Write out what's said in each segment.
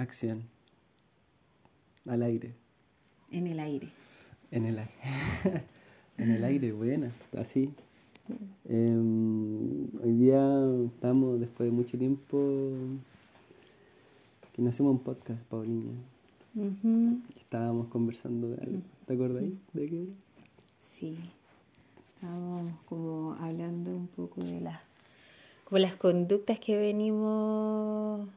Acción. Al aire. En el aire. En el aire. en el aire, buena. Así. Em, hoy día estamos, después de mucho tiempo, que nos hacemos un podcast, Paulina. Estábamos conversando de algo. ¿Te acuerdas de qué Sí. Estábamos como hablando un poco de las, como las conductas que venimos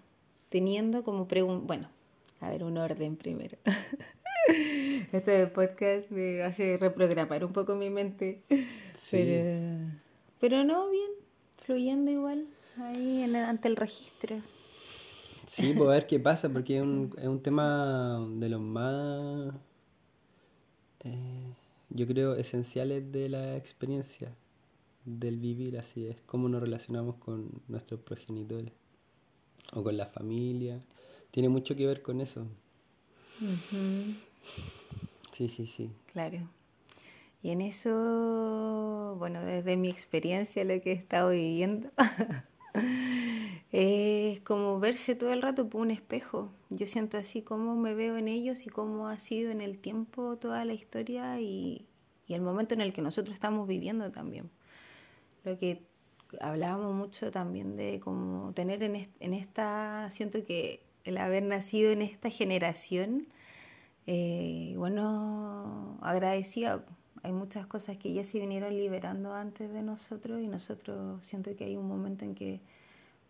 teniendo como pregunta. Bueno, a ver, un orden primero. Este podcast me hace reprogramar un poco mi mente. Pero, pero no, bien, fluyendo igual ahí ante el registro. Sí, pues a ver qué pasa, porque es un, es un tema de los más, eh, yo creo, esenciales de la experiencia, del vivir, así es, cómo nos relacionamos con nuestros progenitores o con la familia. Tiene mucho que ver con eso. Sí, sí, sí. Claro. Y en eso, bueno, desde mi experiencia, lo que he estado viviendo, es como verse todo el rato por un espejo. Yo siento así como me veo en ellos y cómo ha sido en el tiempo toda la historia y, y el momento en el que nosotros estamos viviendo también. Lo que hablábamos mucho también de como tener en, en esta, siento que el haber nacido en esta generación, eh, bueno, agradecía. Hay muchas cosas que ya se vinieron liberando antes de nosotros y nosotros siento que hay un momento en que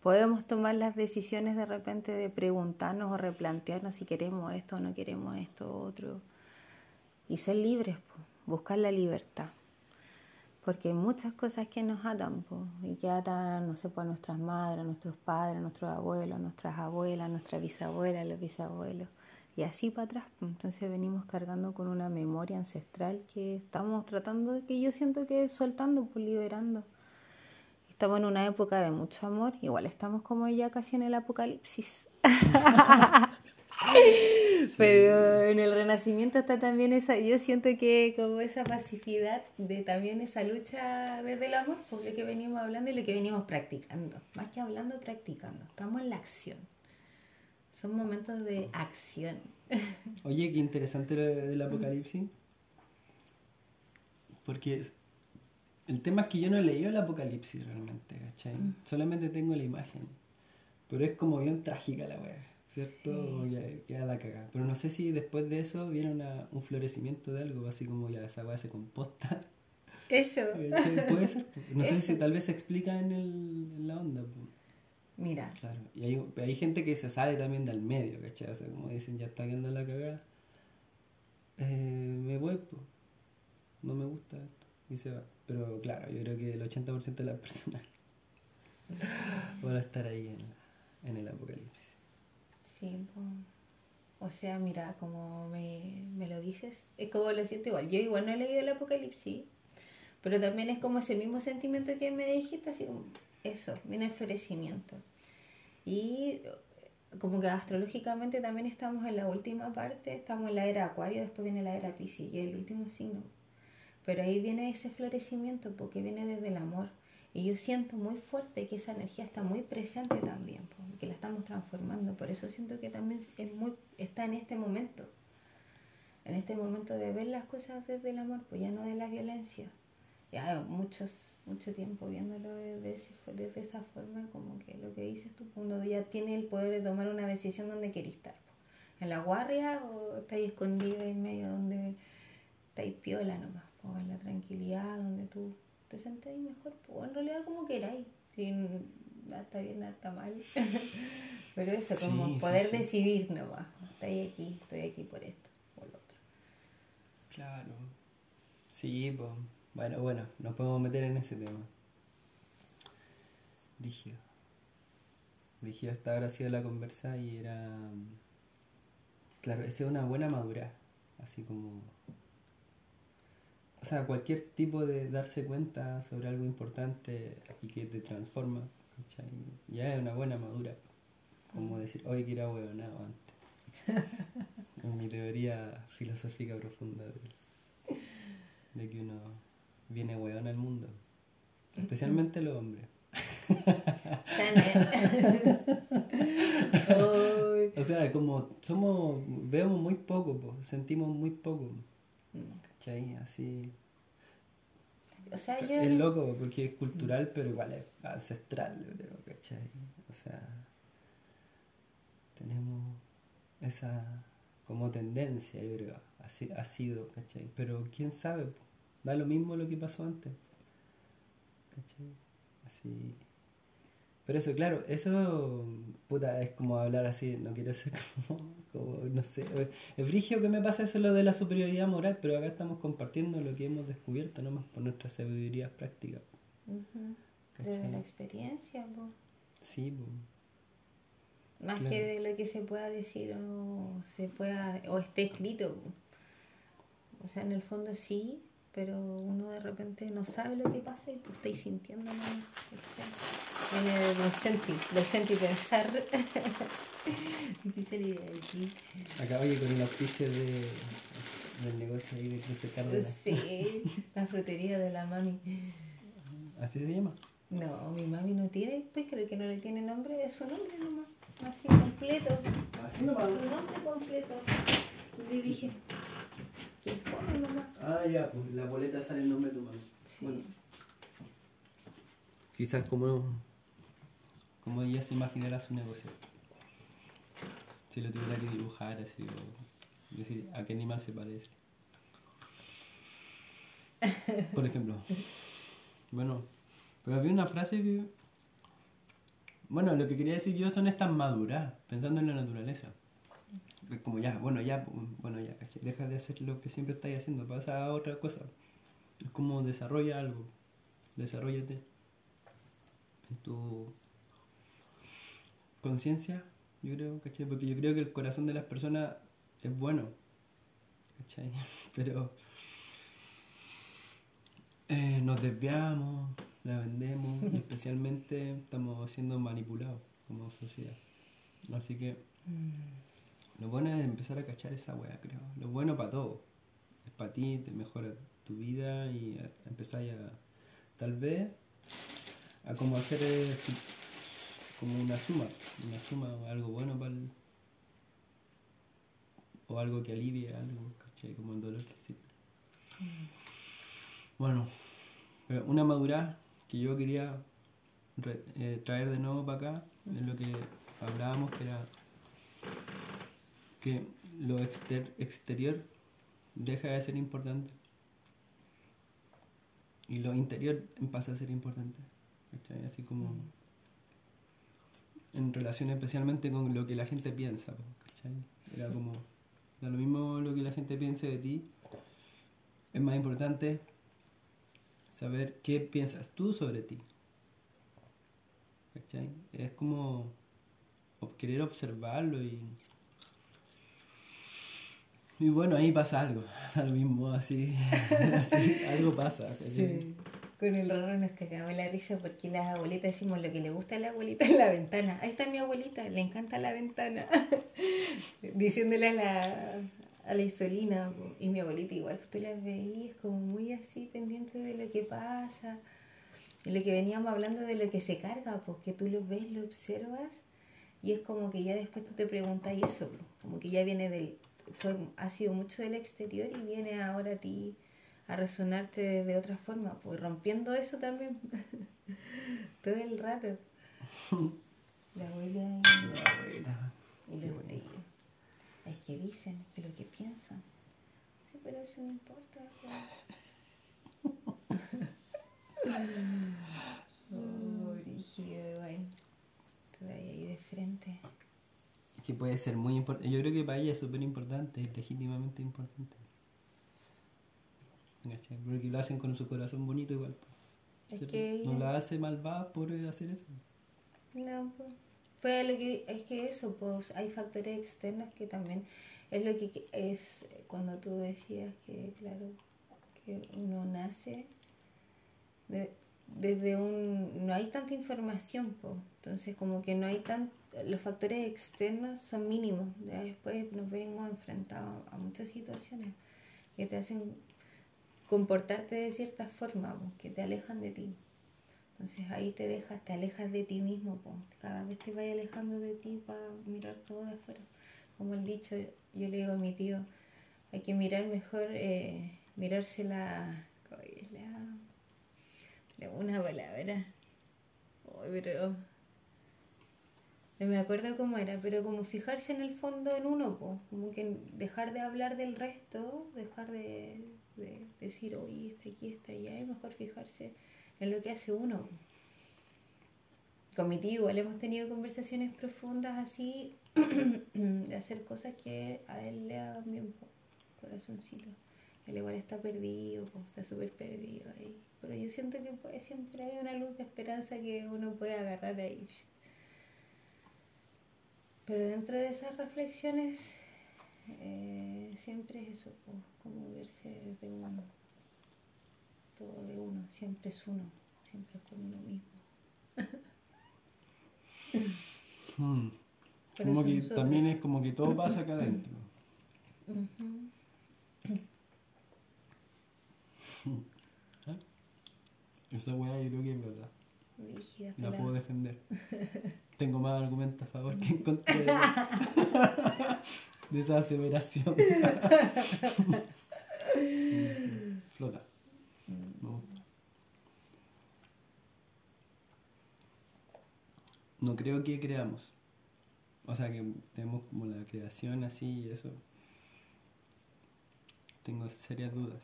podemos tomar las decisiones de repente de preguntarnos o replantearnos si queremos esto o no queremos esto o otro y ser libres, buscar la libertad porque hay muchas cosas que nos atan y que atan, no sé, pues, nuestras madres, nuestros padres, nuestros abuelos, nuestras abuelas, a nuestras bisabuelas, los bisabuelos, y así para atrás. Entonces venimos cargando con una memoria ancestral que estamos tratando, que yo siento que soltando, pues liberando. Estamos en una época de mucho amor, igual estamos como ya casi en el apocalipsis. Pero en el renacimiento está también esa, yo siento que como esa pacificidad de también esa lucha desde el amor, por lo que venimos hablando y lo que venimos practicando. Más que hablando, practicando. Estamos en la acción. Son momentos de acción. Oye, qué interesante el apocalipsis. Porque el tema es que yo no he leído el apocalipsis realmente, ¿cachai? Mm. Solamente tengo la imagen. Pero es como bien trágica la wea. ¿Cierto? Ya queda la cagada. Pero no sé si después de eso viene una, un florecimiento de algo, así como ya esa weá se composta. Eso. Puede ser. No sé si tal vez se explica en, el, en la onda. Mira. Claro. Y hay, hay gente que se sale también del medio, ¿cachai? O sea, como dicen, ya está viendo la cagada. Eh, me voy, pues. No me gusta esto. Y se va. Pero claro, yo creo que el 80% de las personas van a estar ahí en, en el apocalipsis. O sea, mira, como me, me, lo dices, es como lo siento igual. Yo igual no he leído el Apocalipsis, pero también es como ese mismo sentimiento que me dijiste, así como eso, viene el florecimiento. Y como que astrológicamente también estamos en la última parte, estamos en la era Acuario, después viene la era Piscis y el último signo. Pero ahí viene ese florecimiento porque viene desde el amor. Y yo siento muy fuerte que esa energía está muy presente también, que la estamos transformando. Por eso siento que también es muy, está en este momento. En este momento de ver las cosas desde el amor, pues ya no de la violencia. Ya muchos, mucho tiempo viéndolo desde, desde esa forma, como que lo que dices tú, uno ya tiene el poder de tomar una decisión donde quiere estar. En la guardia o estáis escondido en medio donde estáis piola nomás, o en la tranquilidad donde tú te sentáis mejor, pues en realidad como queráis, sin nada está bien, nada está mal. Pero eso, como poder decidir nomás, estoy aquí, estoy aquí por esto, por lo otro. Claro. Sí, pues, bueno, bueno, nos podemos meter en ese tema. Rígido. Rígido hasta ahora ha sido la conversa y era... Claro, esa es una buena madura, así como o sea, cualquier tipo de darse cuenta sobre algo importante y que te transforma, ¿cachai? ya es una buena madura. Como decir, hoy que era huevonado antes. en mi teoría filosófica profunda de, que uno viene huevón al mundo. Especialmente los hombres. o sea, sea, como somos, vemos muy poco, po, sentimos muy poco. Mm. ¿Cachai? Así. O sea, yo... Es loco porque es cultural, pero igual es ancestral, yo creo, ¿cachai? O sea, tenemos esa como tendencia, yo creo, así ha sido, ¿cachai? Pero quién sabe, da lo mismo lo que pasó antes, ¿cachai? Así. Pero eso, claro, eso, puta, es como hablar así, no quiero ser como, como no sé, es brigio que me pasa eso lo de la superioridad moral, pero acá estamos compartiendo lo que hemos descubierto nomás por nuestras sabidurías prácticas. Ujú. De la experiencia, po. Sí, po. Más Claro. que de lo que se pueda decir o se pueda o esté escrito. po. O sea, en el fondo sí, pero uno de repente no sabe lo que pasa y pues estáis sintiendo nomás, ¿cachai? Viene del sentir, del pensar. La idea de aquí. Acá, oye, con el auspicio de, del negocio ahí de Cruce Cárdenas. Sí, la frutería de la mami. ¿Así se llama? No, mi mami no tiene, pues creo que no le tiene nombre, es su nombre nomás, así completo. Así Su nombre completo. Le dije, ¿qué fome nomás? Ah, ya, pues la boleta sale el nombre de tu mamá. Sí. Bueno, quizás como, como ella se imaginara su negocio. Si lo tuviera que dibujar así, o decir a qué animal se parece. Por ejemplo. Bueno, pero había una frase que... Bueno, lo que quería decir yo son estas maduras, pensando en la naturaleza. Como ya, bueno, ya, bueno, ya, ¿cachai? deja de hacer lo que siempre estáis haciendo, pasa a otra cosa. Es como desarrolla algo, desarrollate en tu conciencia, yo creo, ¿cachai? Porque yo creo que el corazón de las personas es bueno, ¿cachai? Pero eh, nos desviamos, la vendemos y especialmente estamos siendo manipulados como sociedad. Así que lo bueno es empezar a cachar esa weá, creo. Lo bueno para todo. Es para ti, te mejora tu vida y a- empezar a, tal vez, a como hacer eh, como una suma. Una suma o algo bueno para el, o algo que alivie algo, ¿cachai? Como el dolor que existe. Bueno, pero una madurez que yo quería re- eh, traer de nuevo para acá es lo que hablábamos que era que lo exter- exterior deja de ser importante y lo interior pasa a ser importante. ¿cachai? Así como en relación especialmente con lo que la gente piensa. ¿cachai? Era como, da lo mismo lo que la gente piense de ti, es más importante saber qué piensas tú sobre ti. ¿cachai? Es como querer observarlo y... Y bueno, ahí pasa algo, a lo mismo, así, así, algo pasa. Sí. Con el raro nos cagamos la risa porque las abuelitas decimos lo que le gusta a la abuelita en la ventana. Ahí está mi abuelita, le encanta la ventana. Diciéndole a la, a la Isolina. Y mi abuelita igual, tú las veías como muy así pendiente de lo que pasa. Y lo que veníamos hablando de lo que se carga, porque tú lo ves, lo observas. Y es como que ya después tú te preguntas y eso, po, como que ya viene del... Fue, ha sido mucho del exterior y viene ahora a ti a resonarte de, otra forma, pues rompiendo eso también todo el rato. La abuela La abuela. y, y los tíos. Es que dicen, que lo que piensan. Sí, pero eso no importa. oh, brígido, bueno. Todavía ahí de frente. Que puede ser muy importante. Yo creo que para ella es súper importante, es legítimamente importante. ¿Cachai? Porque lo hacen con su corazón bonito igual. po, Es que No la hace malvada por hacer eso. No, pues. Fue lo que, es que eso, pues hay factores externos que también es lo que es cuando tú decías que, claro, que uno nace de- desde un, no hay tanta información, pues. Entonces como que no hay tan, los factores externos son mínimos. Ya después nos venimos enfrentados a muchas situaciones que te hacen comportarte de cierta forma, pues, que te alejan de ti. Entonces ahí te dejas, te alejas de ti mismo, po. cada vez te vas alejando de ti para mirar todo de afuera. como el dicho, yo le digo a mi tío, hay que mirar mejor, eh, mirarse la, la, una palabra, pero no me acuerdo cómo era, pero como fijarse en el fondo en uno, como que dejar de hablar del resto, dejar de, decir, oye, está aquí, está allá, y mejor fijarse en lo que hace uno. Con mi tío igual hemos tenido conversaciones profundas así, de hacer cosas que a él le hagan bien, corazoncito. Él igual está perdido, está súper perdido ahí. Pero yo siento que siempre hay una luz de esperanza que uno puede agarrar ahí. Pero dentro de esas reflexiones eh, siempre es eso, como verse de uno, todo de uno, siempre es uno, siempre es con uno mismo. Hmm. Como que también es como que todo pasa acá adentro. ¿Eh? Esa weá yo creo que es verdad. la puedo defender. Tengo más argumentos a favor que en contra de, esa aseveración. Flota. No creo que creamos. O sea, que tenemos como la creación así y eso. Tengo serias dudas.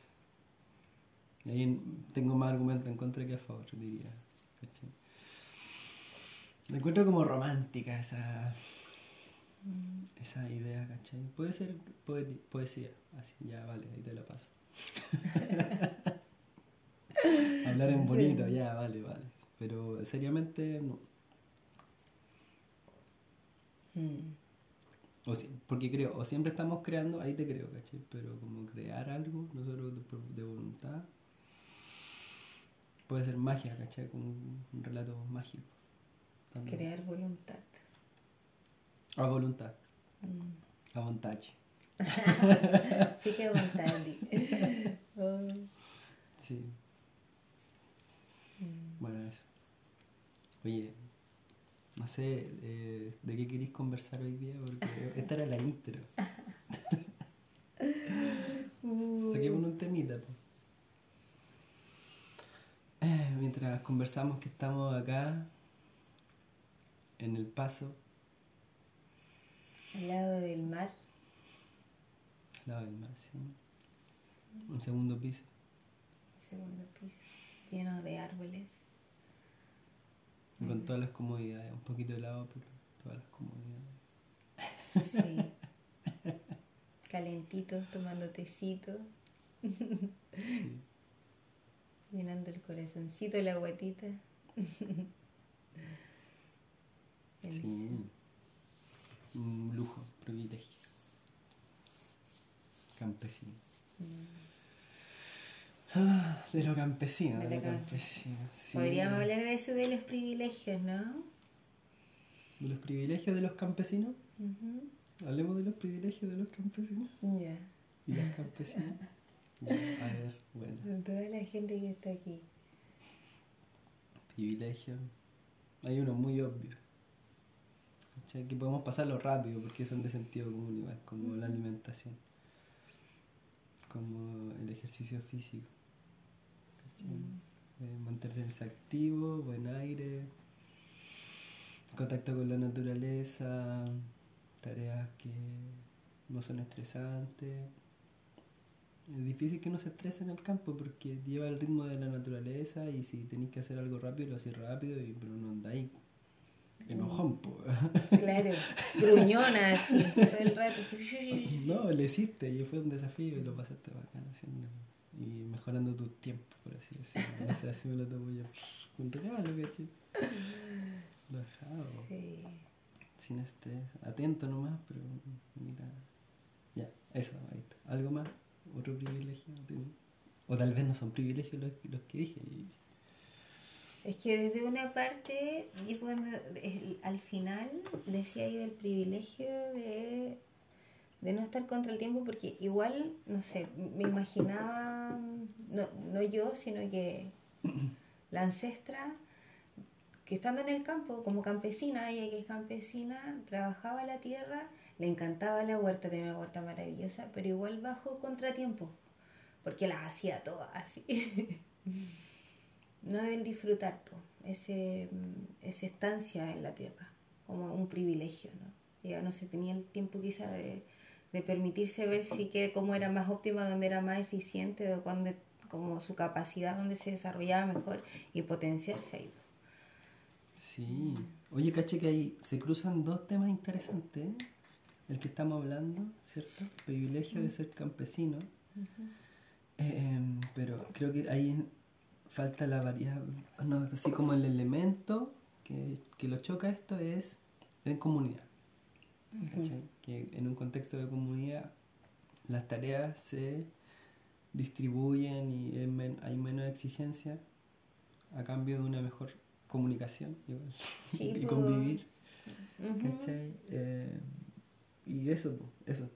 Y ahí tengo más argumentos en contra que a favor, diría. Me encuentro como romántica esa, esa idea, ¿cachai? Puede ser poesía, así, ya vale, ahí te la paso. Hablar en bonito, ya, vale, vale. Pero seriamente no. Mm. O porque creo, o siempre estamos creando, ahí te creo, ¿cachai? Pero como crear algo, nosotros de, voluntad, puede ser magia, ¿cachai? Como un relato mágico. Crear voluntad. A voluntad. Mm. A voluntad. Fica voluntad. oh. Sí. Mm. Bueno, eso. Oye, no sé eh, de qué queréis conversar hoy día, porque esta era la intro. Saquemos un temita. Eh, mientras conversamos que estamos acá en el paso. Al lado del mar. Al lado del mar, sí. Un segundo piso. Un segundo piso, lleno de árboles. con todas las comodidades, un poquito de lado, pero todas las comodidades. Sí. Calentitos, tomando tecito. Llenando el corazoncito, la guatita. Sí. Un lujo, privilegio. Campesino. Mm. Ah, de lo campesino, de, lo campesino. Podríamos hablar de eso de los privilegios, ¿no? ¿De los privilegios de los campesinos? Hablemos de los privilegios de los campesinos. Ya. ¿Y los campesinos? ya, a ver, bueno. Toda la gente que está aquí. Privilegio. Hay uno muy obvio. Que podemos pasarlo rápido porque son de sentido común igual, como la alimentación, como el ejercicio físico. Eh, mantenerse activo, buen aire, contacto con la naturaleza, tareas que no son estresantes. Es difícil que no se estrese en el campo porque lleva el ritmo de la naturaleza y si tenéis que hacer algo rápido, lo hacéis rápido, y, pero no andáis enojón, po. Claro, gruñona así, todo el rato. No, le hiciste y fue un desafío y lo pasaste bacán haciendo. Y mejorando tu tiempo, por así decirlo. Sé, así me lo tomo yo. Un regalo, ¿cachai? Bajado. Sí. Sin estrés. Atento nomás, pero mira. Ya, eso, ahí está. ¿Algo más? ¿Otro privilegio? O tal vez no son privilegios los, los que dije. Es que desde una parte, y cuando, al final decía ahí del privilegio de, no estar contra el tiempo, porque igual, no sé, me imaginaba, no, no yo, sino que la ancestra que estando en el campo, como campesina, ella que es campesina, trabajaba la tierra, le encantaba la huerta, tenía una huerta maravillosa, pero igual bajo contratiempo, porque las hacía todas así. no del disfrutar, ese, esa estancia en la tierra, como un privilegio, ¿no? Ya no se tenía el tiempo quizá de, de permitirse ver si que cómo era más óptima, donde era más eficiente, cuando, como su capacidad, donde se desarrollaba mejor y potenciarse ahí. Sí. Oye, caché que ahí se cruzan dos temas interesantes. El que estamos hablando, ¿cierto? El privilegio de ser campesino. Em, pero creo que ahí falta la variable, no, así como el elemento que, que lo choca esto es en comunidad. Que en un contexto de comunidad las tareas se distribuyen y hay menos exigencia a cambio de una mejor comunicación y pues. convivir. Eh, y eso, eso.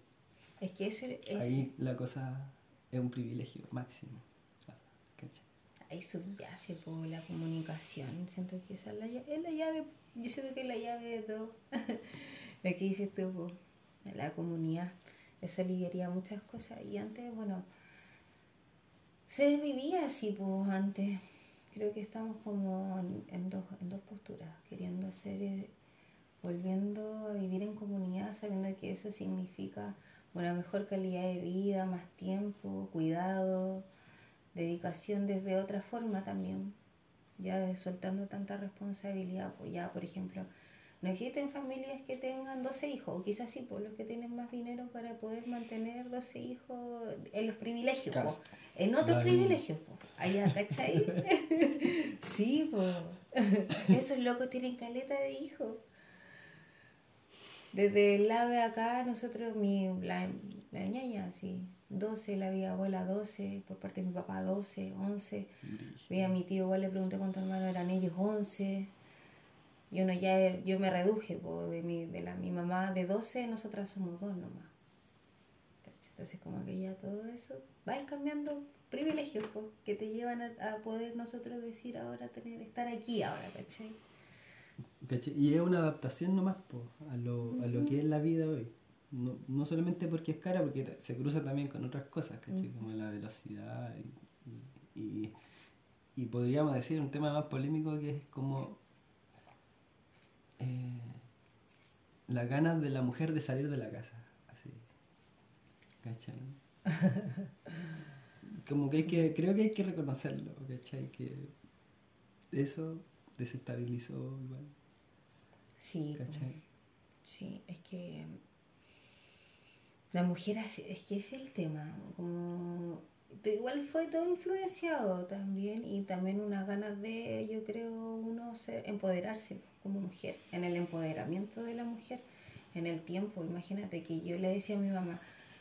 Es que eso Ahí la cosa es un privilegio máximo. Ahí subyace por la comunicación. Siento que esa es la, llave, es la llave. Yo siento que es la llave de todo. lo que dices tú, la comunidad. Eso aliviaría muchas cosas. Y antes, bueno, se vivía así, pues, antes creo que estamos como en, dos, en dos posturas, queriendo hacer, eh, volviendo a vivir en comunidad, sabiendo que eso significa una mejor calidad de vida, más tiempo, cuidado, dedicación desde otra forma también, ya soltando tanta responsabilidad, pues ya, por ejemplo, no existen familias que tengan 12 hijos, o quizás sí, por los que tienen más dinero para poder mantener 12 hijos en los privilegios, en otros privilegios, allá, ¿cachai? sí, pues. Esos locos tienen caleta de hijos. Desde el lado de acá, nosotros, mi, la, la ñaña, sí, 12, la mi abuela 12, por parte de mi papá 12, 11. Y a mi tío igual le pregunté cuántos hermanos eran ellos, 11 y uno ya, yo me reduje, de, mi, de la, mi mamá de 12, nosotras somos dos nomás. Entonces como que ya todo eso va cambiando privilegios que te llevan a, poder nosotros decir ahora, tener estar aquí ahora, ¿cachai? Y es una adaptación nomás a, lo, a lo que es la vida hoy. No, no, solamente porque es cara, porque se cruza también con otras cosas, ¿cachai? Como la velocidad y, y, y podríamos decir un tema más polémico que es como eh, las ganas de la mujer de salir de la casa. Así. ¿Cachai? Como que hay que, creo que hay que reconocerlo, ¿cachai? Que eso desestabilizó igual. Sí. ¿Cachai? Sí, es que la mujer es que es el tema, como igual fue todo influenciado también y también unas ganas de, yo creo, uno ser, empoderarse como mujer, en el empoderamiento de la mujer, en el tiempo. Imagínate que yo le decía a mi mamá,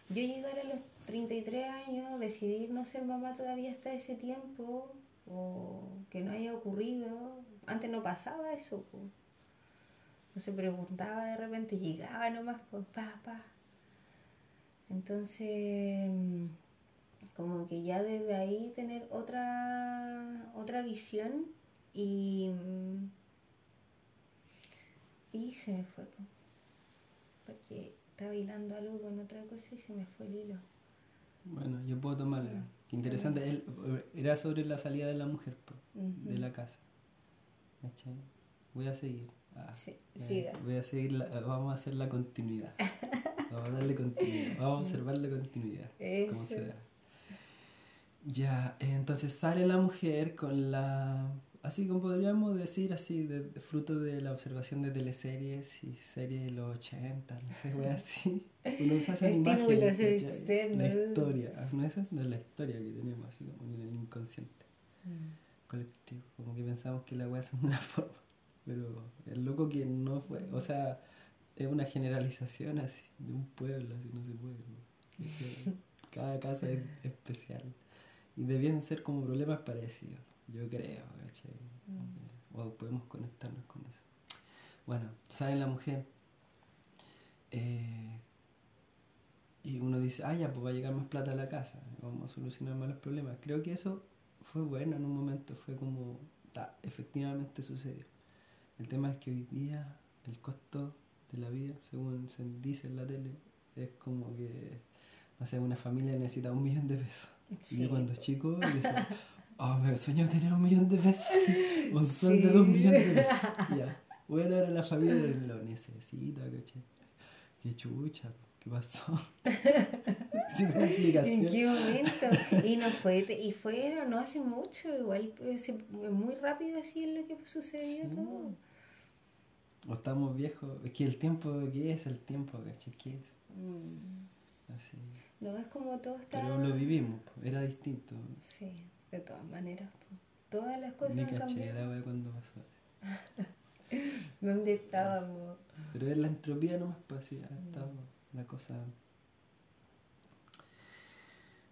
yo llegar a los 33 años, decidir no ser mamá todavía hasta ese tiempo, o que no haya ocurrido, antes no pasaba eso, no se preguntaba de repente, llegaba nomás, pues, pa, pa. Entonces como que ya desde ahí tener otra, otra visión y, y se me fue, porque estaba hilando algo con otra cosa y se me fue el hilo. Bueno, yo puedo tomarla. Qué interesante. Él, era sobre la salida de la mujer de la casa. Voy a seguir. Ah, sí, eh, voy a seguir, vamos a hacer la continuidad. Vamos a darle continuidad. Vamos a observar la continuidad. Cómo se da. Ya, entonces sale la mujer con la... Así como podríamos decir, así, de, fruto de la observación de teleseries y series de los 80, no sé, güey, así. Uno se hace imágenes. La historia, no, esa es la historia que tenemos, así como en el inconsciente mm. colectivo. Como que pensamos que la weá es una forma, pero el loco que no fue, o sea, es una generalización así, de un pueblo, así no se puede. Cada casa es especial. Y debían ser como problemas parecidos, yo creo, ¿cachai? Mm. O podemos conectarnos con eso. Bueno, sale la mujer eh, y uno dice, ah, ya, pues va a llegar más plata a la casa, vamos a solucionar más los problemas. Creo que eso fue bueno en un momento, fue como, efectivamente sucedió. El tema es que hoy día el costo de la vida, según se dice en la tele, es como que, no sé, una familia necesita un millón de pesos. Y yo cuando chico decía, oh, me sueño tener un millón de pesos, un sueldo de un millón de pesos. Ya. Bueno, ahora la familia lo necesita, ¿caché? Qué chucha, ¿qué pasó? Sin complicación. ¿En qué momento? Y no fue, y fue no hace mucho, igual pues, muy rápido así es lo que sucedió todo. O estamos viejos, es que el tiempo, ¿qué es el tiempo, caché? ¿Qué es? Mm. Así. No, es como todo está... Pero lo vivimos, era distinto. Sí, de todas maneras. Todas las cosas Ni caché la wea cuando pasó así. ¿Dónde estábamos? Pero es la entropía nomás, pues así, estábamos, la cosa...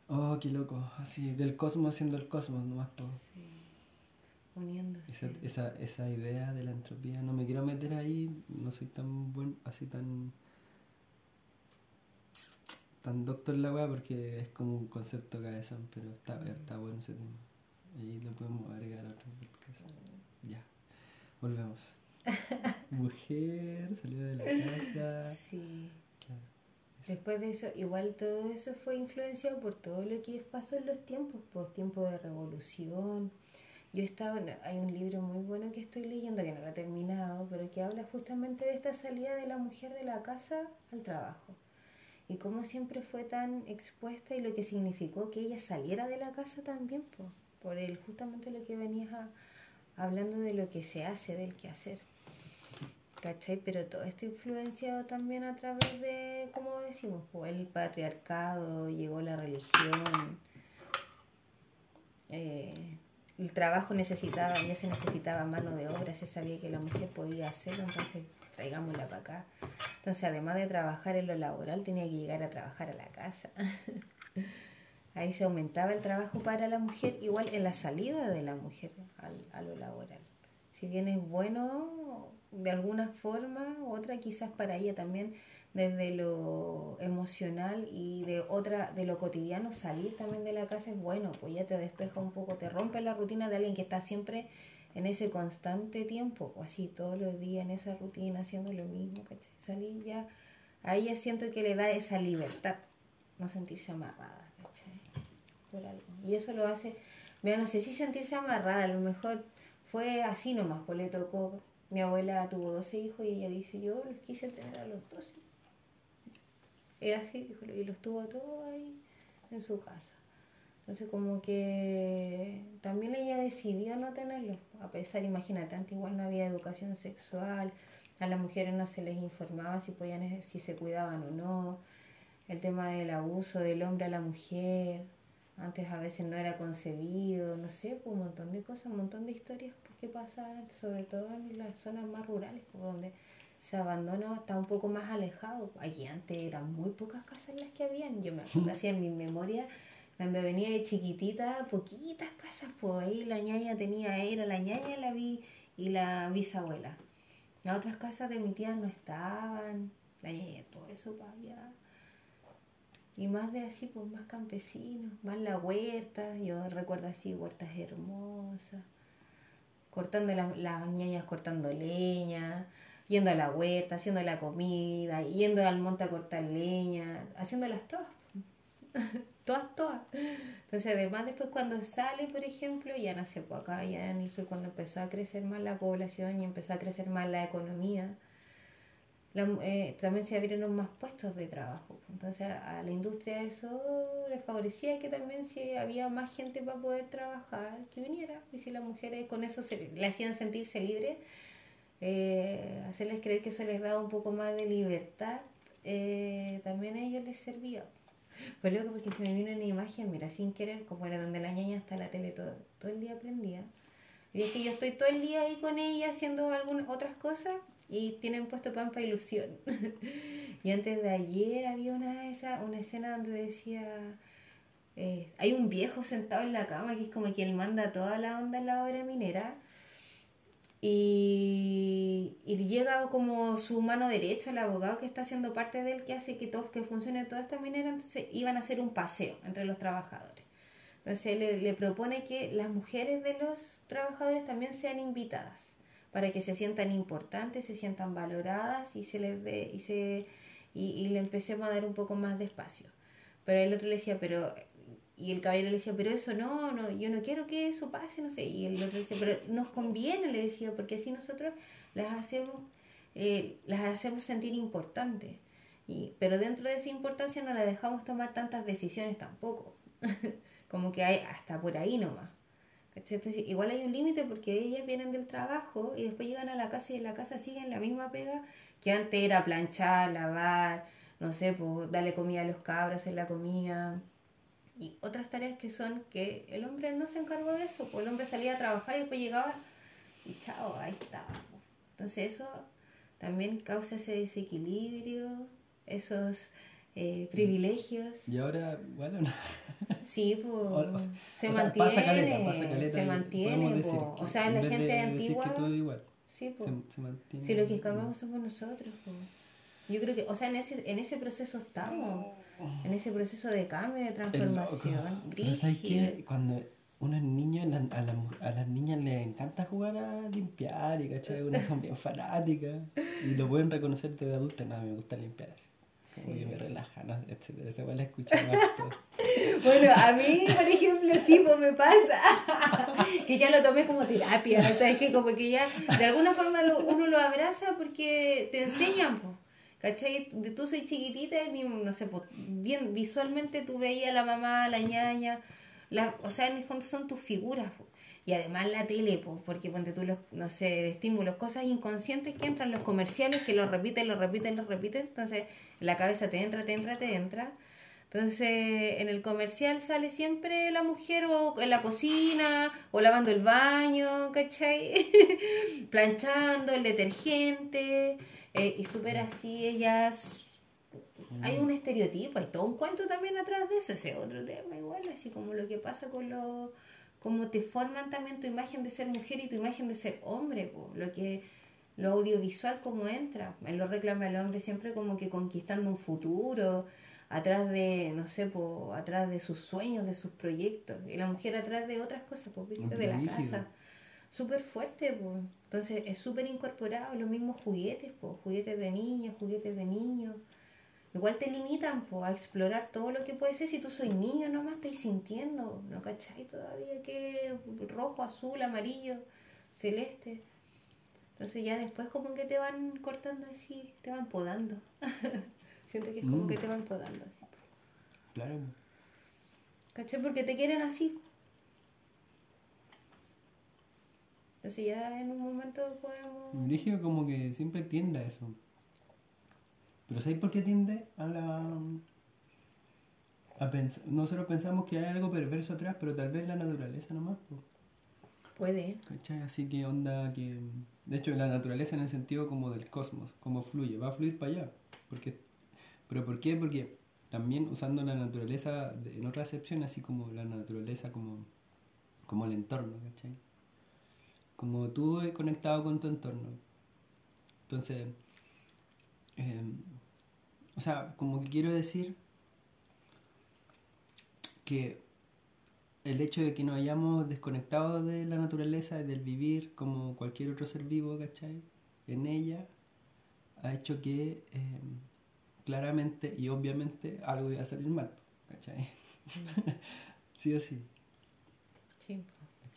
Oh, qué loco, así, del cosmos siendo el cosmos nomás, pues. Sí, Esa, esa, esa idea de la entropía, no me quiero meter ahí, no soy tan buen, así tan tan doctor la weá porque es como un concepto cabezón, pero está, mm. está bueno ese tema. Ahí lo podemos agregar a otro podcast. Ya, volvemos. Mujer, salió de la casa. Sí. Después de eso, igual todo eso fue influenciado por todo lo que pasó en los tiempos, por pues, tiempos de revolución. Yo estaba, hay un libro muy bueno que estoy leyendo, que no lo he terminado, pero que habla justamente de esta salida de la mujer de la casa al trabajo y cómo siempre fue tan expuesta y lo que significó que ella saliera de la casa también, por el, justamente lo que venías hablando de lo que se hace, del que hacer. ¿Cachai? Pero todo esto influenciado también a través de, como decimos, el patriarcado, llegó la religión, eh, el trabajo necesitaba, ya se necesitaba mano de obra, se sabía que la mujer podía hacerlo, entonces traigámosla para acá. Entonces, además de trabajar en lo laboral, tenía que llegar a trabajar a la casa. Ahí se aumentaba el trabajo para la mujer, igual en la salida de la mujer a lo laboral. Si bien es bueno de alguna forma, otra quizás para ella también desde lo emocional y de otra de lo cotidiano salir también de la casa es bueno, pues ya te despeja un poco, te rompe la rutina de alguien que está siempre en ese constante tiempo, o así todos los días en esa rutina haciendo lo mismo, ¿cachai? Salir ya, a ella siento que le da esa libertad, no sentirse amarrada, ¿cachai? Y eso lo hace, mira, no sé si sentirse amarrada, a lo mejor fue así nomás, pues le tocó, mi abuela tuvo 12 hijos y ella dice, yo los quise tener a los 12. Es así, y los tuvo todos ahí en su casa. Entonces como que también ella decidió no tenerlo, a pesar, imagínate, antes igual no había educación sexual, a las mujeres no se les informaba si podían, si se cuidaban o no, el tema del abuso del hombre a la mujer, antes a veces no era concebido, no sé, pues un montón de cosas, un montón de historias pues, que pasaban, sobre todo en las zonas más rurales, pues, donde se abandonó, está un poco más alejado. Aquí antes eran muy pocas casas las que habían, yo me hacía en mi memoria cuando venía de chiquitita, poquitas casas, pues ahí la ñaña tenía, era la ñaña la vi y la bisabuela. Las otras casas de mi tía no estaban, la ñaña, todo eso para allá. Y más de así, pues más campesinos, más la huerta, yo recuerdo así, huertas hermosas, cortando las, las ñañas cortando leña, yendo a la huerta, haciendo la comida, yendo al monte a cortar leña, haciéndolas todas. Todas, todas. Entonces, además, después cuando sale, por ejemplo, ya no sé, pues acá ya en el sur, cuando empezó a crecer más la población y empezó a crecer más la economía, eh, también se abrieron más puestos de trabajo. Entonces, a, la industria eso le favorecía que también si había más gente para poder trabajar, que viniera. Y si las mujeres con eso se, le hacían sentirse libres, eh, hacerles creer que eso les daba un poco más de libertad, eh, también a ellos les servía. Pues loco porque se me vino una imagen, mira, sin querer, como era donde la ñaña está la tele todo, todo el día prendía. Y es que yo estoy todo el día ahí con ella haciendo algunas otras cosas y tienen puesto pan para ilusión. y antes de ayer había una, esa, una escena donde decía, eh, hay un viejo sentado en la cama que es como quien manda toda la onda en la obra minera y, y, llega como su mano derecha, el abogado que está haciendo parte de él, que hace que todo, que funcione toda esta minera, entonces iban a hacer un paseo entre los trabajadores. Entonces le, le propone que las mujeres de los trabajadores también sean invitadas para que se sientan importantes, se sientan valoradas y se les dé, y se y, y le empecemos a dar un poco más de espacio. Pero el otro le decía, pero y el caballero le decía, pero eso no, no, yo no quiero que eso pase, no sé. Y el otro decía, pero nos conviene, le decía, porque así nosotros las hacemos, eh, las hacemos sentir importantes. Y, pero dentro de esa importancia no la dejamos tomar tantas decisiones tampoco. Como que hay hasta por ahí nomás. Igual hay un límite porque ellas vienen del trabajo y después llegan a la casa y en la casa siguen la misma pega que antes era planchar, lavar, no sé, pues darle comida a los cabros, hacer la comida. Y otras tareas que son que el hombre no se encargó de eso, pues el hombre salía a trabajar y después llegaba y chao, ahí estaba. Entonces eso también causa ese desequilibrio, esos eh, privilegios. Y ahora, bueno, no. Sí, pues O- o sea, se mantiene. pasa caleta, pasa caleta se mantiene, decir que o sea, en la gente de antigua. igual. Sí, pues. Se, se mantiene. Si lo que cambiamos somos nosotros, po. Yo creo que, o sea, en ese, en ese proceso estamos, en ese proceso de cambio, de Es transformación. Pero ¿sabes qué? Cuando unos niños, la- a, las mu- a las niñas les encanta jugar a limpiar y ¿cachai? Unas son bien fanáticas y lo pueden reconocer de adulta. No, me gusta limpiar así. Como Sí. que me relaja, ¿no? etcétera. La escucho harto. Bueno, a mí, por ejemplo, sí, pues me pasa. que ya lo tomé como terapia. O sea, es que como que ya, de alguna forma lo- uno lo abraza porque te enseñan, pues. ¿Cachai? Tú soy chiquitita y, no sé, pues, bien visualmente tú veías a la mamá, a la ñaña. La, o sea, en el fondo son tus figuras, po. Y además la tele, pues, porque ponte tú los, no sé, estímulos, cosas inconscientes que entran, los comerciales que los repiten, los repiten, los repiten. Entonces, en la cabeza te entra, te entra, te entra. Entonces, en el comercial sale siempre la mujer o en la cocina o lavando el baño, ¿cachai? Planchando el detergente eh, y súper así ellas... Hay un estereotipo, hay todo un cuento también atrás de eso, ese es otro tema igual, así como lo que pasa con los... Cómo te forman también tu imagen de ser mujer y tu imagen de ser hombre, po, lo que lo audiovisual como entra. En lo reclama el hombre siempre como que conquistando un futuro, atrás de, no sé, po, atrás de sus sueños, de sus proyectos. Y la mujer atrás de otras cosas, pues, ¿viste? de la casa. Súper fuerte, pues. Entonces es súper incorporado los mismos juguetes, pues, juguetes de niños, juguetes de niños. Igual te limitan po, a explorar todo lo que puede ser si tú soy niño nomás estáis sintiendo, ¿no cachai todavía que rojo, azul, amarillo, celeste? Entonces ya después como que te van cortando así, te van podando. Siento que es como Mm. que te van podando así. Claro. ¿Cachai? Porque te quieren así. Entonces ya en un momento podemos... Brígido como que siempre tiende a eso. Pero ¿sabes por qué tiende a la... A pens- Nosotros pensamos que hay algo perverso atrás, pero tal vez la naturaleza nomás. po. Puede. ¿Cachai? Así que onda que... De hecho, la naturaleza en el sentido como del cosmos, como fluye, va a fluir para allá. Porque... ¿Pero por qué? Porque también usando la naturaleza de- en otra acepción, así como la naturaleza como, como el entorno, ¿cachai? Como tú conectado con tu entorno. Entonces, eh, o sea, como que quiero decir que el hecho de que nos hayamos desconectado de la naturaleza y del vivir como cualquier otro ser vivo, ¿cachai? En ella, ha hecho que eh, claramente y obviamente algo iba a salir mal, ¿cachai? sí o sí, Sí.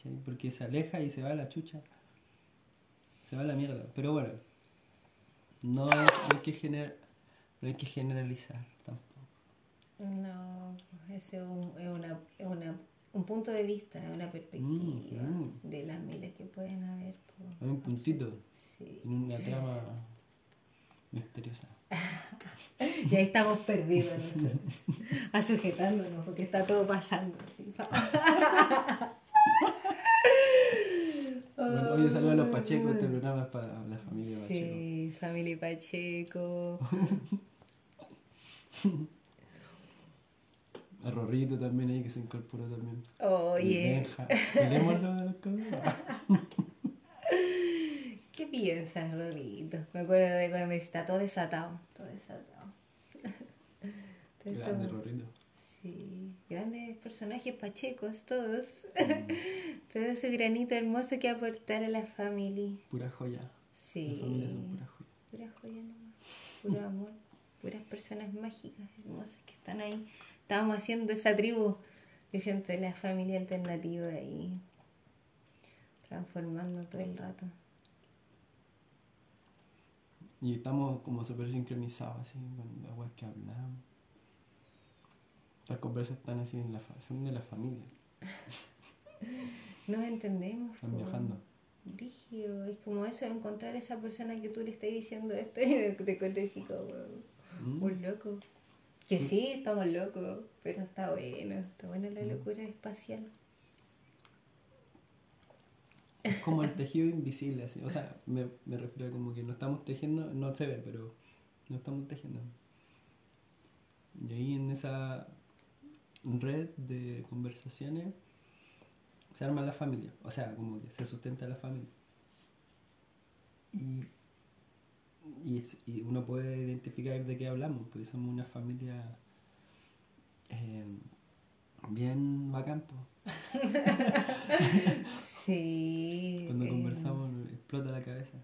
¿Cachai? Porque se aleja y se va a la chucha, se va a la mierda. Pero bueno, no hay, no hay que, gener- no hay que generalizar tampoco. No, ese es, un, es una, es una, un punto de vista, es una perspectiva Mm, de las miles que pueden haber. Hay un puntito Sí. en una trama misteriosa. Y ahí estamos perdidos nosotros, a sujetándonos porque está todo pasando. así. Bueno, oye, saludos a los Pacheco, este programa es para la familia Pacheco. Sí, familia Pacheco. A Rorrito también ahí que se incorporó también. Oye. Querémoslo de los cabros. ¿qué piensas, Rorito? Me acuerdo de cuando está todo desatado, todo desatado. Grande Rorrito. Sí, grandes personajes pachecos todos. Todo ese granito hermoso que aportar a la familia. Pura joya. Sí. La familia son pura joya. Pura joya nomás. Puro amor. Puras personas mágicas, hermosas que están ahí. Estábamos haciendo esa tribu. Yo siento la familia alternativa ahí. Transformando todo el rato. Y estamos como súper sincronizados así con las weas que hablamos. Las conversas están así en la fa- son de la familia. Nos entendemos. Están viajando. Brígido, es como eso, encontrar esa persona que tú le estás diciendo esto y te encuentras así como Mm. un loco. Que sí, estamos locos, pero está bueno, está buena la locura espacial. Es como el tejido invisible, así. O sea, me, me refiero a como que no estamos tejiendo, no se ve, pero no estamos tejiendo. Y ahí en esa red de conversaciones se arma la familia. O sea, como que se sustenta la familia. Y, y, uno puede identificar de qué hablamos, porque somos una familia eh, bien bacán, po. Sí. Cuando eh, conversamos explota la cabeza.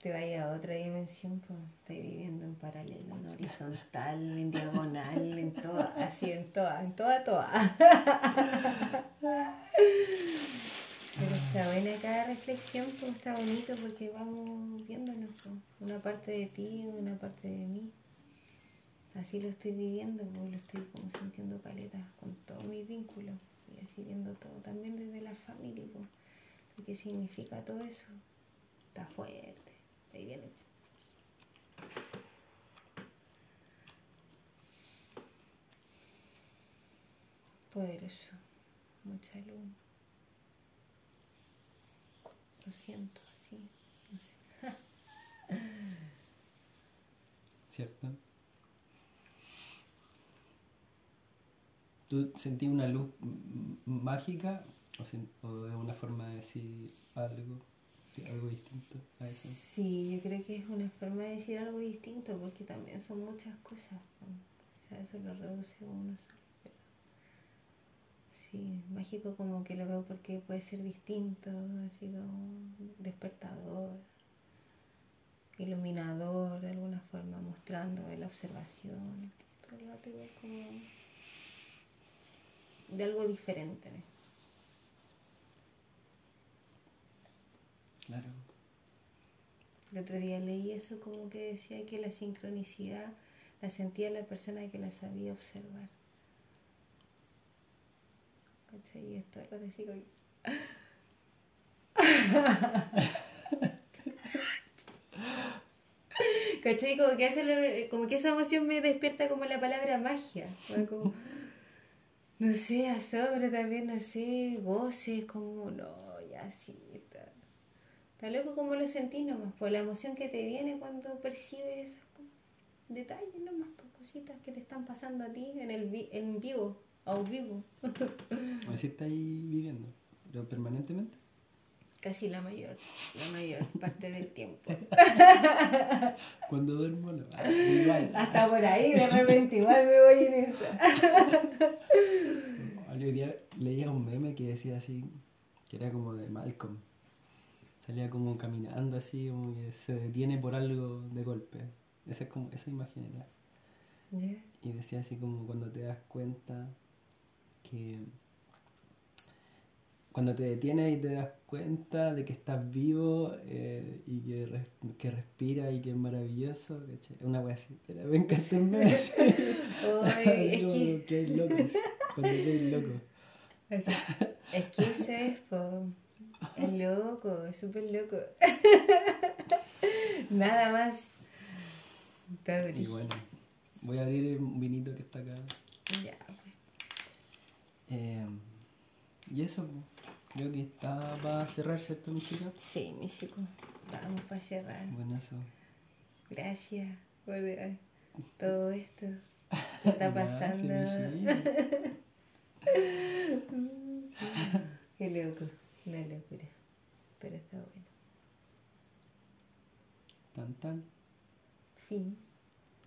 Te vaya a otra dimensión, pues estoy viviendo en paralelo, en horizontal, en diagonal, en toda, así en toda, en toda, toda. Pero está buena cada reflexión, pues está bonito porque vamos viéndonos, pues. una parte de ti, una parte de mí. Así lo estoy viviendo, pues lo estoy como sintiendo caleta con todos mis vínculos y así viendo todo, también desde la familia, pues. lo significa todo eso. Está fuerte, está bien hecho. Poderoso, mucha luz. Lo siento, así, no sé. ¿Cierto? ¿Tú sentí una luz mágica o, o es una forma de decir algo, algo distinto a eso? Sí, yo creo que es una forma de decir algo distinto porque también son muchas cosas. O sea, eso lo reduce uno solo. pero Sí, mágico como que lo veo porque puede ser distinto, así como despertador, iluminador de alguna forma, mostrando la observación. Todo rato igual como de algo diferente. Claro. El otro día leí eso como que decía que la sincronicidad la sentía la persona que la sabía observar. ¿Cachai? Y esto lo decía como... ¿Cachai? Como que, hace como que esa emoción me despierta como la palabra magia. ¿no? Como, no sé, asombro también, no sé, goce, como, no, ya sí, está. Loco como lo sentís nomás, por la emoción que te viene cuando percibes esos detalles nomás, por cositas que te están pasando a ti en el vi- en vivo, a vivo. Así está ahí viviendo, pero permanentemente. Casi la mayor, la mayor parte del tiempo. Cuando duermo, no. Igual. Hasta por ahí, de repente, igual me voy en esa. El otro día leía un meme que decía así, que era como de Malcolm. Salía como caminando así, como que se detiene por algo de golpe. Esa es como, esa imagen era. Y decía así como cuando te das cuenta que cuando te detienes y te das cuenta de que estás vivo eh, y que, res- que respira y que es maravilloso, ¿cachai? Una wea así, te la ven que es cuando hay loco. es que eso es, po. Es loco, es súper loco. Nada más. Está Y bueno, voy a abrir un vinito que está acá. Ya, pues. Eh, y eso, pues, creo que está para cerrar, ¿cierto, mi chica? Sí, mi chico. Vamos para cerrar. Buenazo. Gracias por todo esto que está Gracias, pasando. chica. Qué loco, una locura. Pero está bueno. Tan tan. Fin.